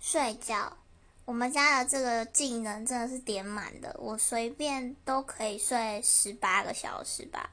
睡觉。我们家的这个技能真的是点满的我随便都可以睡十八个小时吧。